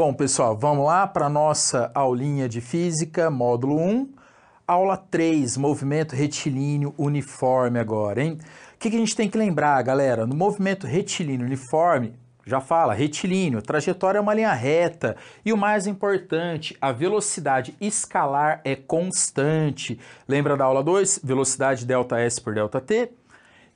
Bom, pessoal, vamos lá para a nossa aulinha de física, módulo 1, aula 3, movimento retilíneo uniforme agora, hein? O que, que a gente tem que lembrar, galera? No movimento retilíneo uniforme, já fala, retilíneo, trajetória é uma linha reta e o mais importante, a velocidade escalar é constante. Lembra da aula 2? Velocidade delta S por delta T?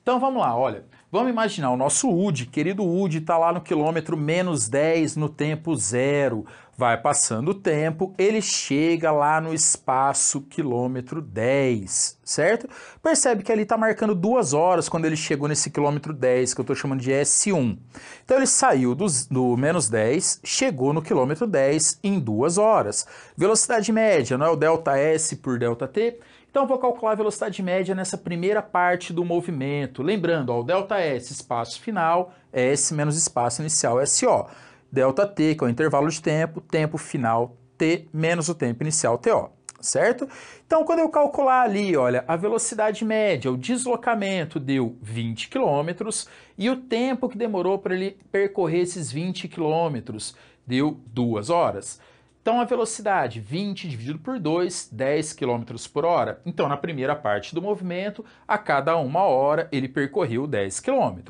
Então vamos lá, olha. Vamos imaginar o nosso UD, querido UD, está lá no quilômetro menos 10 no tempo zero. Vai passando o tempo, ele chega lá no espaço quilômetro 10, certo? Percebe que ali está marcando duas horas quando ele chegou nesse quilômetro 10, que eu estou chamando de S1. Então ele saiu do, do menos 10, chegou no quilômetro 10 em duas horas. Velocidade média, não é o delta S por delta T? Então vou calcular a velocidade média nessa primeira parte do movimento. Lembrando, ó, o ΔS, espaço final, S menos espaço inicial, SO. ΔT, que é o intervalo de tempo, tempo final T menos o tempo inicial, TO. Certo? Então, quando eu calcular ali, olha, a velocidade média, o deslocamento deu 20 km e o tempo que demorou para ele percorrer esses 20 km deu 2 horas. Então, a velocidade 20 dividido por 2, 10 km por hora. Então, na primeira parte do movimento, a cada uma hora ele percorreu 10 km.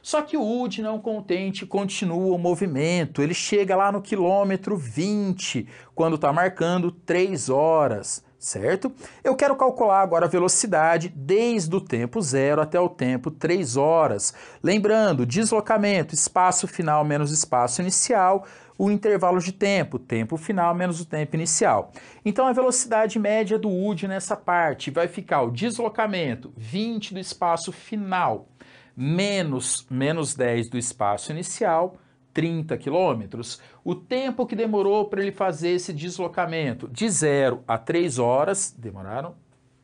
Só que o UD não contente continua o movimento, ele chega lá no quilômetro 20, quando está marcando 3 horas certo? Eu quero calcular agora a velocidade desde o tempo zero até o tempo 3 horas. Lembrando, deslocamento, espaço final menos espaço inicial, o intervalo de tempo, tempo final menos o tempo inicial. Então a velocidade média do UD nessa parte vai ficar o deslocamento 20 do espaço final menos menos 10 do espaço inicial 30 quilômetros. O tempo que demorou para ele fazer esse deslocamento de 0 a 3 horas, demoraram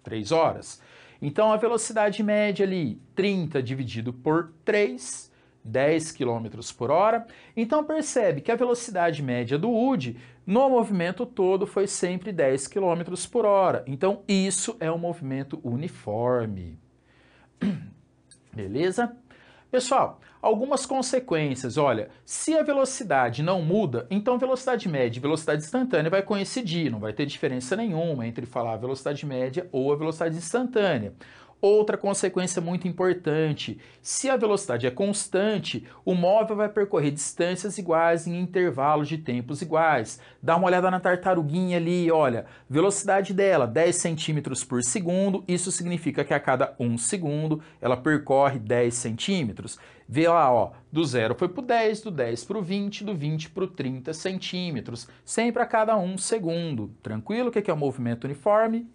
3 horas. Então a velocidade média ali, 30 dividido por 3, 10 km por hora. Então percebe que a velocidade média do UD no movimento todo foi sempre 10 km por hora. Então isso é um movimento uniforme. Beleza? Pessoal, algumas consequências. Olha, se a velocidade não muda, então velocidade média e velocidade instantânea vai coincidir, não vai ter diferença nenhuma entre falar a velocidade média ou a velocidade instantânea. Outra consequência muito importante: se a velocidade é constante, o móvel vai percorrer distâncias iguais em intervalos de tempos iguais. Dá uma olhada na tartaruguinha ali, olha, velocidade dela 10 centímetros por segundo, isso significa que a cada 1 segundo ela percorre 10 centímetros. Vê lá, ó, do 0 foi para o 10, do 10 para o 20, do 20 para o 30 centímetros, sempre a cada 1 segundo. Tranquilo? O que é o movimento uniforme?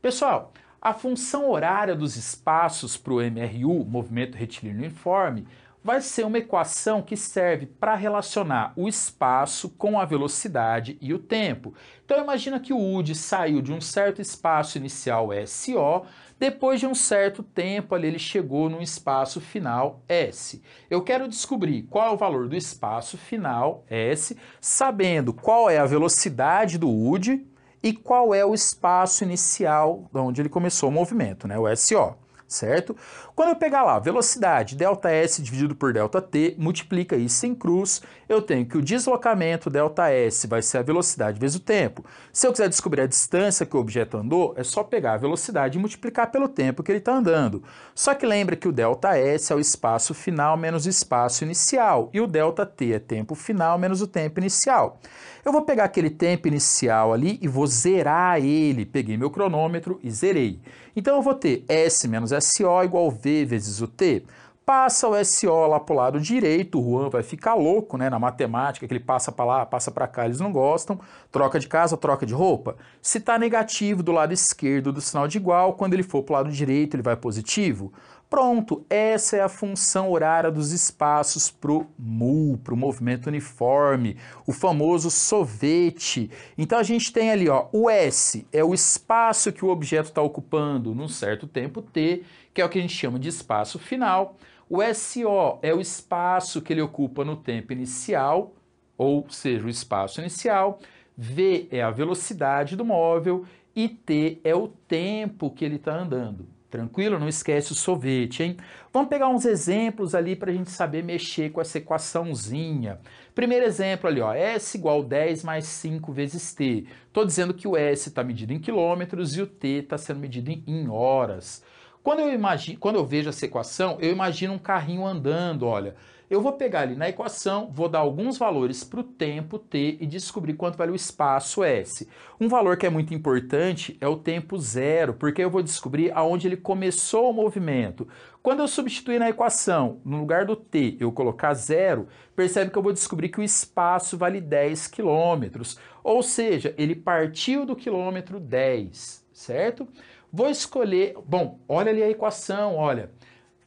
Pessoal, a função horária dos espaços para o MRU, movimento retilíneo uniforme, vai ser uma equação que serve para relacionar o espaço com a velocidade e o tempo. Então imagina que o UD saiu de um certo espaço inicial SO, depois de um certo tempo ali ele chegou num espaço final S. Eu quero descobrir qual é o valor do espaço final S, sabendo qual é a velocidade do UD, e qual é o espaço inicial onde ele começou o movimento, né, o SO certo? Quando eu pegar lá velocidade ΔS dividido por ΔT, multiplica isso em cruz, eu tenho que o deslocamento ΔS vai ser a velocidade vezes o tempo. Se eu quiser descobrir a distância que o objeto andou, é só pegar a velocidade e multiplicar pelo tempo que ele está andando. Só que lembra que o ΔS é o espaço final menos o espaço inicial, e o ΔT é tempo final menos o tempo inicial. Eu vou pegar aquele tempo inicial ali e vou zerar ele. Peguei meu cronômetro e zerei. Então eu vou ter S menos SO igual V vezes o T. Passa o SO lá para o lado direito, o Juan vai ficar louco né, na matemática, que ele passa para lá, passa para cá, eles não gostam. Troca de casa, troca de roupa. Se está negativo do lado esquerdo do sinal de igual, quando ele for para o lado direito, ele vai positivo. Pronto, essa é a função horária dos espaços para o MU, para o movimento uniforme, o famoso sovete. Então a gente tem ali, ó, o S é o espaço que o objeto está ocupando num certo tempo t, que é o que a gente chama de espaço final. O SO é o espaço que ele ocupa no tempo inicial, ou seja, o espaço inicial. V é a velocidade do móvel e t é o tempo que ele está andando Tranquilo? Não esquece o sorvete, hein? Vamos pegar uns exemplos ali para a gente saber mexer com essa equaçãozinha. Primeiro exemplo ali, ó, S igual 10 mais 5 vezes T. Estou dizendo que o S está medido em quilômetros e o T está sendo medido em, em horas. Quando eu, imagino, quando eu vejo essa equação, eu imagino um carrinho andando, olha. Eu vou pegar ali na equação, vou dar alguns valores para o tempo t e descobrir quanto vale o espaço s. Um valor que é muito importante é o tempo zero, porque eu vou descobrir aonde ele começou o movimento. Quando eu substituir na equação, no lugar do t, eu colocar zero, percebe que eu vou descobrir que o espaço vale 10 quilômetros. Ou seja, ele partiu do quilômetro 10, certo? Vou escolher, bom, olha ali a equação, olha.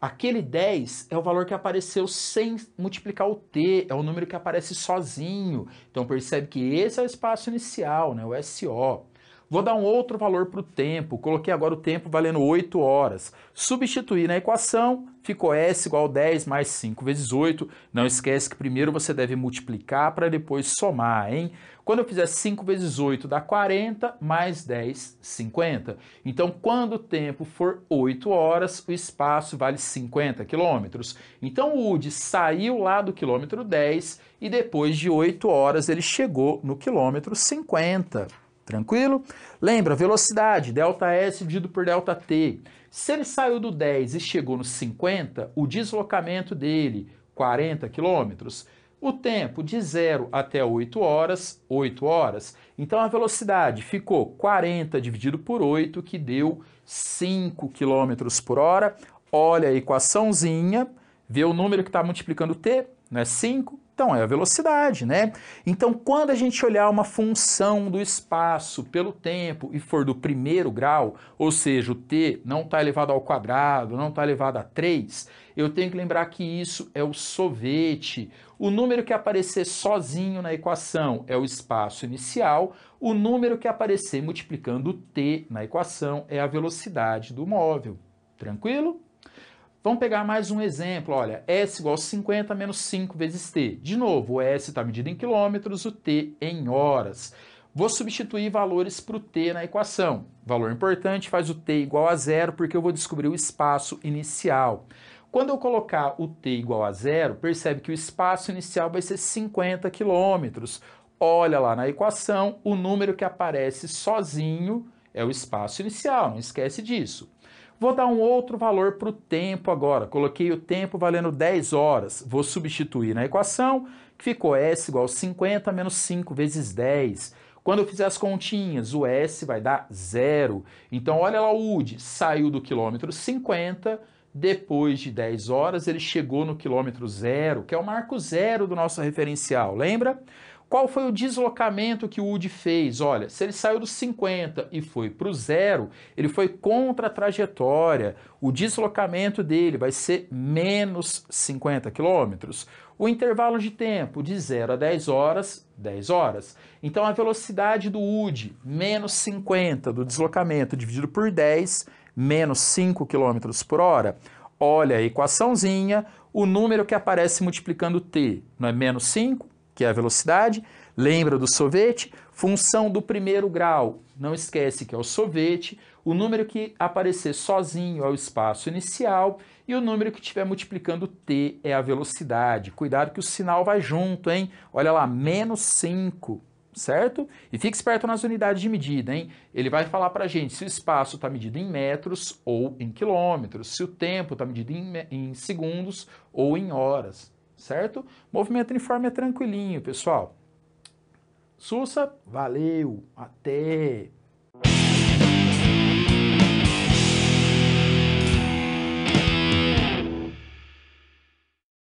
Aquele 10 é o valor que apareceu sem multiplicar o t, é o número que aparece sozinho. Então percebe que esse é o espaço inicial, né, o SO. Vou dar um outro valor para o tempo, coloquei agora o tempo valendo 8 horas. Substituir na equação, ficou S igual a 10 mais 5 vezes 8. Não esquece que primeiro você deve multiplicar para depois somar, hein? Quando eu fizer 5 vezes 8 dá 40, mais 10, 50. Então, quando o tempo for 8 horas, o espaço vale 50 quilômetros. Então, o UD saiu lá do quilômetro 10 e depois de 8 horas ele chegou no quilômetro 50. Tranquilo? Lembra, velocidade, ΔS dividido por ΔT. Se ele saiu do 10 e chegou no 50, o deslocamento dele, 40 quilômetros, o tempo de 0 até 8 horas, 8 horas. Então a velocidade ficou 40 dividido por 8, que deu 5 km por hora. Olha a equaçãozinha, vê o número que está multiplicando t, né? 5, então, é a velocidade, né? Então, quando a gente olhar uma função do espaço pelo tempo e for do primeiro grau, ou seja, o t não está elevado ao quadrado, não está elevado a 3, eu tenho que lembrar que isso é o sorvete. O número que aparecer sozinho na equação é o espaço inicial, o número que aparecer multiplicando o t na equação é a velocidade do móvel. Tranquilo? Vamos pegar mais um exemplo, olha, S igual a 50 menos 5 vezes T. De novo, o S está medido em quilômetros, o T em horas. Vou substituir valores para o T na equação. Valor importante faz o T igual a zero, porque eu vou descobrir o espaço inicial. Quando eu colocar o T igual a zero, percebe que o espaço inicial vai ser 50 quilômetros. Olha lá na equação, o número que aparece sozinho é o espaço inicial, não esquece disso. Vou dar um outro valor para o tempo agora. Coloquei o tempo valendo 10 horas. Vou substituir na equação, que ficou S igual a 50 menos 5 vezes 10. Quando eu fizer as continhas, o S vai dar zero. Então, olha lá o UD, saiu do quilômetro 50, depois de 10 horas ele chegou no quilômetro zero, que é o marco zero do nosso referencial, lembra? Qual foi o deslocamento que o UD fez? Olha, se ele saiu dos 50 e foi para o zero, ele foi contra a trajetória. O deslocamento dele vai ser menos 50 quilômetros. O intervalo de tempo de 0 a 10 horas, 10 horas. Então a velocidade do UD, menos 50 do deslocamento dividido por 10, menos 5 km por hora. Olha a equaçãozinha, o número que aparece multiplicando t não é menos 5? Que é a velocidade. Lembra do sorvete? Função do primeiro grau, não esquece que é o sorvete. O número que aparecer sozinho é o espaço inicial e o número que estiver multiplicando t é a velocidade. Cuidado que o sinal vai junto, hein? Olha lá, menos 5, certo? E fique esperto nas unidades de medida, hein? Ele vai falar para gente se o espaço está medido em metros ou em quilômetros, se o tempo está medido em, em segundos ou em horas certo? Movimento uniforme é tranquilinho, pessoal. Sussa, valeu, até!